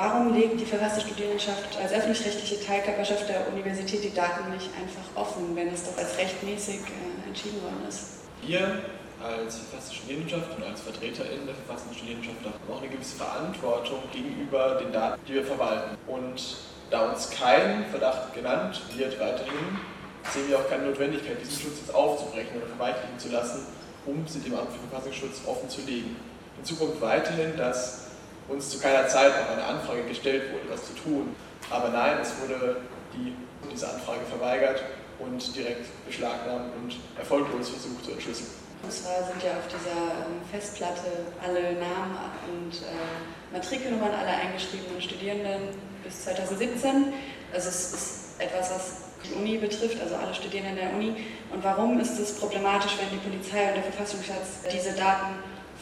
Warum legt die verfasste Studierendenschaft als öffentlich-rechtliche Teilkörperschaft der Universität die Daten nicht einfach offen, wenn es doch als rechtmäßig äh, entschieden worden ist? Wir als verfasste Studierendenschaft und als VertreterInnen der verfassten Studierendenschaft haben auch eine gewisse Verantwortung gegenüber den Daten, die wir verwalten. Und da uns kein Verdacht genannt wird weiterhin, sehen wir auch keine Notwendigkeit, diesen Schutz jetzt aufzubrechen oder verweichlichen zu lassen, um sie dem Amt für Verfassungsschutz offen zu legen. Hinzu kommt weiterhin, dass uns zu keiner Zeit noch eine Anfrage gestellt wurde, was zu tun. Aber nein, es wurde die, diese Anfrage verweigert und direkt beschlagnahmt und erfolglos versucht zu entschlüsseln. Und zwar sind ja auf dieser ähm, Festplatte alle Namen und äh, Matrikelnummern aller eingeschriebenen Studierenden bis 2017. Also es ist etwas, was die Uni betrifft, also alle Studierenden der Uni. Und warum ist es problematisch, wenn die Polizei und der Verfassungsschutz diese Daten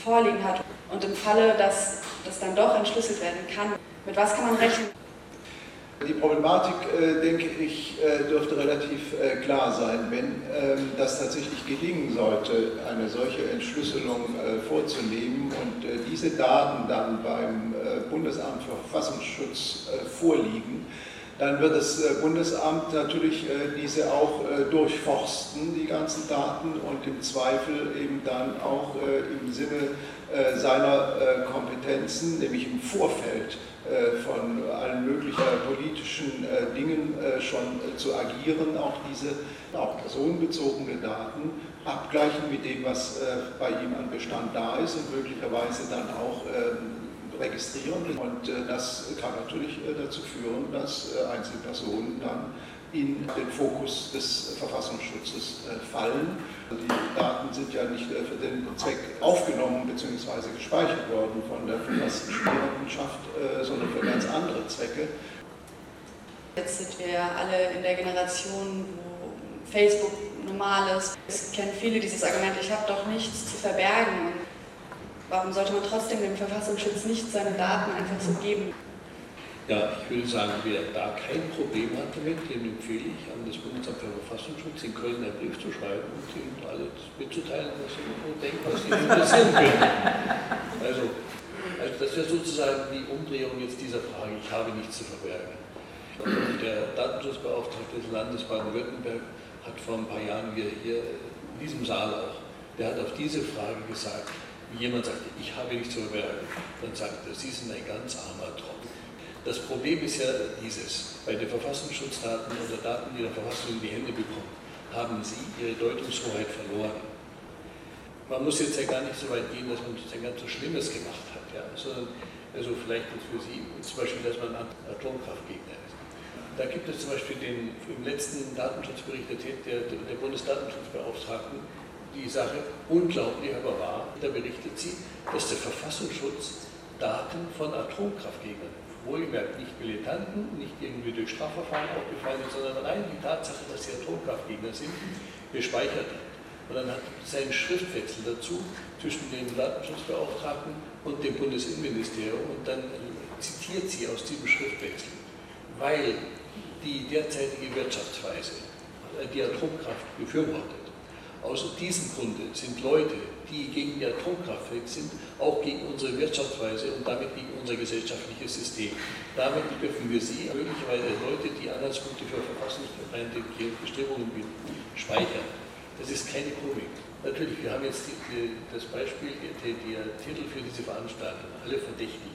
vorliegen hat? Und im Falle, dass das dann doch entschlüsselt werden kann, mit was kann man rechnen? Die Problematik, äh, denke ich, äh, dürfte relativ äh, klar sein. Wenn ähm, das tatsächlich gelingen sollte, eine solche Entschlüsselung vorzunehmen und diese Daten dann beim Bundesamt für Verfassungsschutz vorliegen, dann wird das Bundesamt natürlich diese auch durchforsten, die ganzen Daten, und im Zweifel eben dann auch im Sinne seiner Kompetenzen, nämlich im Vorfeld, äh, von allen möglichen politischen äh, Dingen äh, schon zu agieren, auch diese auch personenbezogene Daten abgleichen mit dem, was bei ihm an Bestand da ist und möglicherweise dann auch ähm, registrieren. Und das kann natürlich dazu führen, dass Einzelpersonen dann in den Fokus des Verfassungsschutzes fallen. Die Daten sind ja nicht für den Zweck aufgenommen bzw. gespeichert worden von der äh, sondern für ganz andere Zwecke. Jetzt sind wir alle in der Generation, wo Facebook normal ist. Es kennen viele dieses Argument, ich habe doch nichts zu verbergen. Warum sollte man trotzdem dem Verfassungsschutz nicht seine Daten einfach so geben? Ja, ich würde sagen, wer da kein Problem hat damit, dem empfehle ich, an das Bundesamt für Verfassungsschutz in Köln einen Brief zu schreiben und ihnen alles mitzuteilen, was sie denken, was sie interessieren können. Also, also das wäre sozusagen die Umdrehung jetzt dieser Frage, ich habe nichts zu verbergen. Der Datenschutzbeauftragte des Landes Baden-Württemberg hat vor ein paar Jahren hier, hier in diesem Saal auch, der hat auf diese Frage gesagt, jemand sagt, ich habe nichts zu verbergen, dann sagt er, Sie sind ein ganz armer Tropf. Das Problem ist ja dieses, bei den Verfassungsschutzdaten oder Daten, die der Verfassung in die Hände bekommen, haben sie ihre Deutungshoheit verloren. Man muss jetzt ja gar nicht so weit gehen, dass man sozusagen ganz so Schlimmes gemacht hat, ja, sondern also vielleicht für Sie zum Beispiel, dass man Atomkraftgegner ist. Da gibt es zum Beispiel den, im letzten Datenschutzbericht der, der Bundesdatenschutzbeauftragten die Sache unglaublich aber wahr. Da berichtet sie, dass der Verfassungsschutz Daten von Atomkraftgegnern wohlgemerkt nicht Militanten, nicht irgendwie durch Strafverfahren aufgefallen sondern rein die Tatsache, dass sie Atomkraftgegner sind, gespeichert hat. Und dann hat sein Schriftwechsel dazu zwischen dem Datenschutzbeauftragten und dem Bundesinnenministerium und dann zitiert sie aus diesem Schriftwechsel, weil die derzeitige Wirtschaftsweise die Atomkraft befürwortet. Aus diesem Grunde sind Leute, die gegen die Atomkraftwerk sind, auch gegen unsere Wirtschaftsweise und damit gegen unser gesellschaftliches System. Damit dürfen wir sie, möglicherweise Leute, die Anhaltspunkte für verfassungsfeindliche Bestimmungen bilden, speichern. Das ist keine Komik. Natürlich, wir haben jetzt die, das Beispiel, der Titel für diese Veranstaltung, alle verdächtig.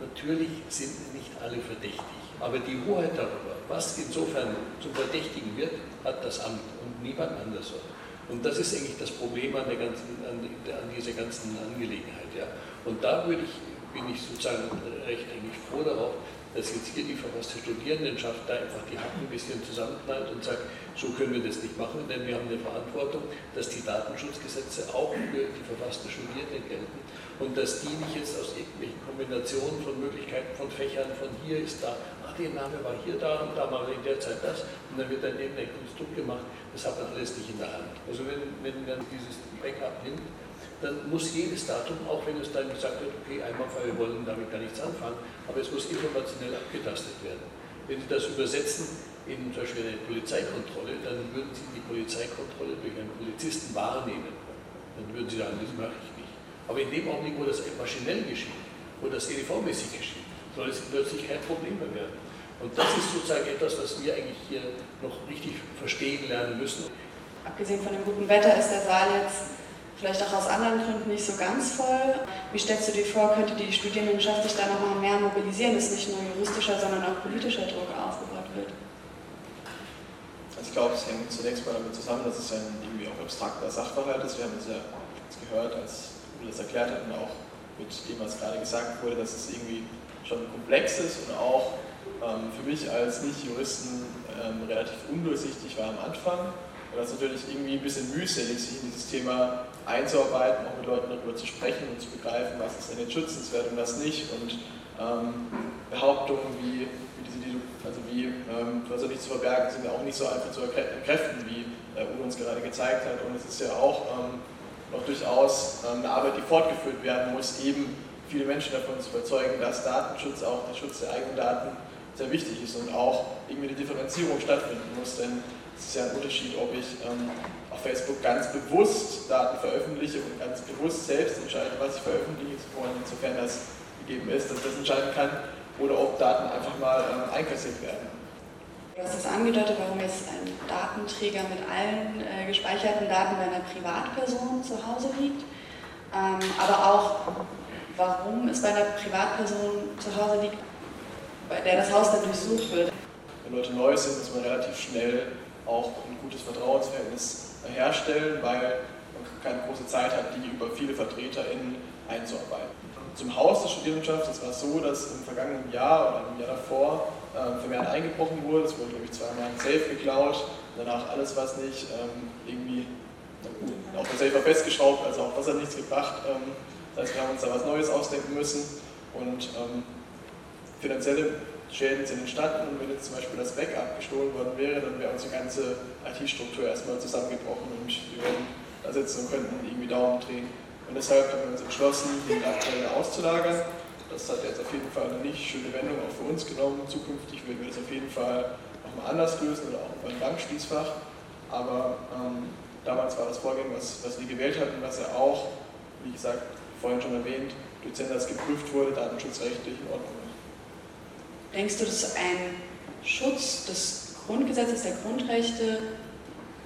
Natürlich sind nicht alle verdächtig, aber die Hoheit darüber, was insofern zum Verdächtigen wird, hat das Amt und niemand anders. Und das ist eigentlich das Problem an, der ganzen, an, dieser ganzen Angelegenheit. Ja. Und da würde ich, bin ich sozusagen recht eigentlich froh darauf, dass jetzt hier die verfasste Studierendenschaft da einfach die Hacken ein bisschen zusammenknallt und sagt, so können wir das nicht machen, denn wir haben eine Verantwortung, dass die Datenschutzgesetze auch für die verfassten Studierenden gelten und dass die nicht jetzt aus irgendwelchen Kombinationen von Möglichkeiten von Fächern, von hier ist da, ach, der Name war hier da und da mal in der Zeit das und dann wird dann eben ein Konstrukt gemacht, das hat man alles nicht in der Hand. Also wenn, wenn man dieses Backup nimmt, dann muss jedes Datum, auch wenn es dann gesagt wird, okay, einmal wir wollen damit gar nichts anfangen, aber es muss informationell abgetastet werden. Wenn Sie das übersetzen in zum Beispiel eine Polizeikontrolle, dann würden Sie die Polizeikontrolle durch einen Polizisten wahrnehmen. Dann würden Sie sagen, das mache ich nicht. Aber in dem Augenblick, wo das maschinell geschieht, wo das EDV-mäßig geschieht, soll es plötzlich kein Problem mehr werden. Und das ist sozusagen etwas, was wir eigentlich hier noch richtig verstehen lernen müssen. Abgesehen von dem guten Wetter ist der Saal jetzt vielleicht auch aus anderen Gründen nicht so ganz voll. Wie stellst du dir vor, könnte die Studierendenschaft sich da nochmal mehr mobilisieren, dass nicht nur juristischer, sondern auch politischer Druck aufgebaut wird? Also ich glaube, es hängt zunächst mal damit zusammen, dass es ein irgendwie auch abstrakter Sachverhalt ist. Wir haben es ja jetzt gehört, als Uwe das erklärt hat und auch mit dem, was gerade gesagt wurde, dass es irgendwie schon komplex ist und auch ähm, für mich als Nicht-Juristen ähm, relativ undurchsichtig war am Anfang. Und das ist natürlich irgendwie ein bisschen mühselig, sich in dieses Thema einzuarbeiten, auch mit Leuten darüber zu sprechen und zu begreifen, was ist denn jetzt schützenswert und was nicht. Und ähm, Behauptungen wie, wie diese, die, also wie, ähm, was er nicht zu verbergen, sind ja auch nicht so einfach zu entkräften, wie äh, Uwe uns gerade gezeigt hat. Und es ist ja auch ähm, noch durchaus ähm, eine Arbeit, die fortgeführt werden muss, eben viele Menschen davon zu überzeugen, dass Datenschutz, auch der Schutz der eigenen Daten, sehr wichtig ist und auch irgendwie eine Differenzierung stattfinden muss. Denn es ist ja ein Unterschied, ob ich ähm, auf Facebook ganz bewusst Daten veröffentliche und ganz bewusst selbst entscheide, was ich veröffentliche, insofern das gegeben ist, dass ich das entscheiden kann, oder ob Daten einfach mal ähm, einkassiert werden. Du hast es angedeutet, warum jetzt ein Datenträger mit allen äh, gespeicherten Daten bei einer Privatperson zu Hause liegt, ähm, aber auch warum es bei einer Privatperson zu Hause liegt, bei der das Haus dann durchsucht wird. Wenn Leute neu sind, muss man relativ schnell auch ein gutes Vertrauensverhältnis herstellen, weil man keine große Zeit hat, die über viele VertreterInnen einzuarbeiten. Zum Haus der Studierendenschaft, es war so, dass im vergangenen Jahr oder im Jahr davor äh, vermehrt eingebrochen wurde. Es wurde, glaube ich, zweimal ein Safe geklaut. Danach alles, was nicht ähm, irgendwie, auch der Safe war festgeschraubt, also auch das hat nichts gebracht. Ähm, das heißt, wir haben uns da was Neues ausdenken müssen und ähm, finanzielle Schäden sind entstanden und wenn jetzt zum Beispiel das Backup gestohlen worden wäre, dann wäre unsere ganze IT-Struktur erstmal zusammengebrochen und wir wären da sitzen und könnten irgendwie Daumen drehen. Und deshalb haben wir uns entschlossen, die Aktuelle auszulagern. Das hat jetzt auf jeden Fall eine nicht schöne Wendung auch für uns genommen. Zukünftig würden wir das auf jeden Fall nochmal anders lösen oder auch über ein Bankschließfach. Aber ähm, damals war das Vorgehen, was, was wir gewählt hatten, was ja auch, wie gesagt, vorhin schon erwähnt, durch Zenders geprüft wurde, datenschutzrechtlich in Ordnung ist. Denkst du, dass ein Schutz des Grundgesetzes, der Grundrechte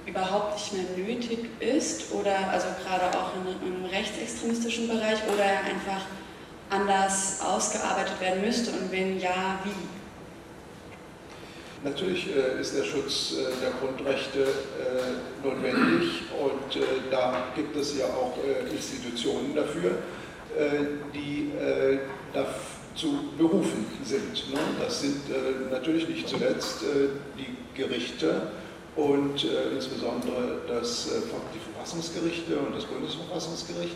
überhaupt nicht mehr nötig ist? Oder also gerade auch in, im rechtsextremistischen Bereich oder einfach anders ausgearbeitet werden müsste? Und wenn ja, wie? Natürlich äh, ist der Schutz äh, der Grundrechte äh, notwendig. Und da gibt es ja auch Institutionen dafür, die dazu berufen sind. Ne? Das sind natürlich nicht zuletzt die Gerichte und insbesondere das, die Verfassungsgerichte und das Bundesverfassungsgericht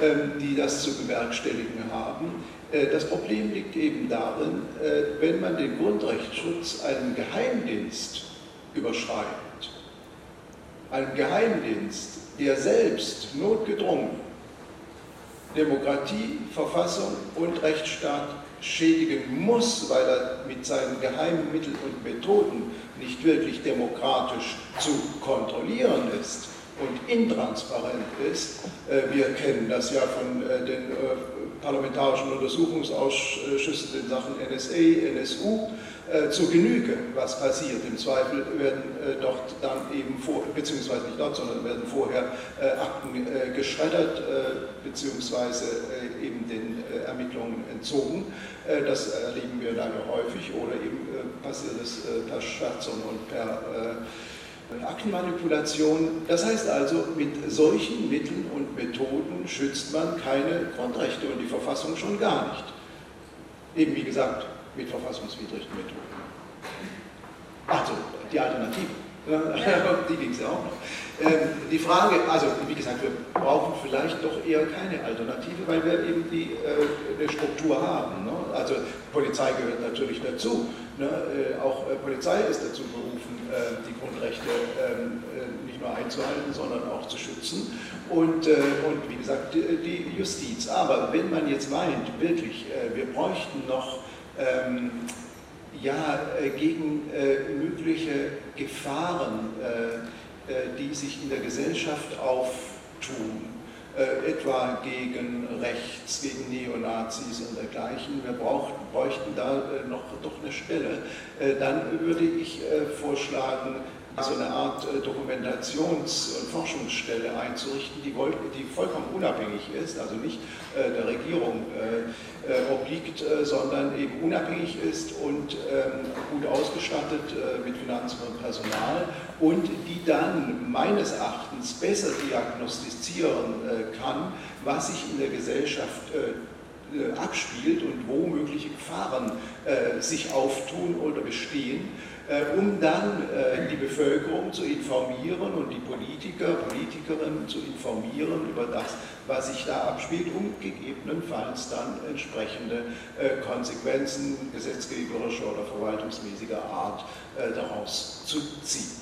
ähm, die das zu bewerkstelligen haben. Äh, das Problem liegt eben darin, äh, wenn man den Grundrechtsschutz einem Geheimdienst überschreibt, einem Geheimdienst, der selbst notgedrungen Demokratie, Verfassung und Rechtsstaat schädigen muss, weil er mit seinen geheimen Mitteln und Methoden nicht wirklich demokratisch zu kontrollieren ist, und intransparent ist. Äh, wir kennen das ja von äh, den äh, parlamentarischen Untersuchungsausschüssen in Sachen NSA, NSU zu Genüge, was passiert. Im Zweifel werden dort dann eben vor, beziehungsweise nicht dort, sondern werden vorher Akten geschreddert, beziehungsweise eben den Ermittlungen entzogen. Das erleben wir lange häufig oder eben passiert es per Schwärzung und per Aktenmanipulation. Das heißt also, mit solchen Mitteln und Methoden schützt man keine Grundrechte und die Verfassung schon gar nicht. Eben wie gesagt, mit verfassungswidrigen Methoden. Also, die Alternative. die ging es ja auch noch. Ähm, die Frage, also wie gesagt, wir brauchen vielleicht doch eher keine Alternative, weil wir eben die äh, eine Struktur haben. Ne? Also Polizei gehört natürlich dazu. Ne? Äh, auch äh, Polizei ist dazu berufen, äh, die Grundrechte ähm, äh, nicht nur einzuhalten, sondern auch zu schützen. Und, und wie gesagt, die, Justiz. Aber wenn man jetzt meint, wirklich, wir bräuchten noch ähm, ja, gegen mögliche Gefahren, die sich in der Gesellschaft auftun, äh, etwa gegen Rechts, gegen Neonazis und dergleichen. Wir brauchten bräuchten da noch doch eine Stelle, dann würde ich vorschlagen, so eine Art Dokumentations- und Forschungsstelle einzurichten, die, die vollkommen unabhängig ist, also nicht der Regierung obliegt, sondern eben unabhängig ist und ähm, gut ausgestattet mit Finanzen und Personal und die dann meines Erachtens besser diagnostizieren kann, was sich in der Gesellschaft abspielt und wo mögliche Gefahren sich auftun oder bestehen äh, um dann äh, die Bevölkerung zu informieren und die Politiker, Politikerinnen zu informieren über das, was sich da abspielt, um gegebenenfalls dann entsprechende äh, Konsequenzen gesetzgeberischer oder verwaltungsmäßiger Art daraus zu ziehen.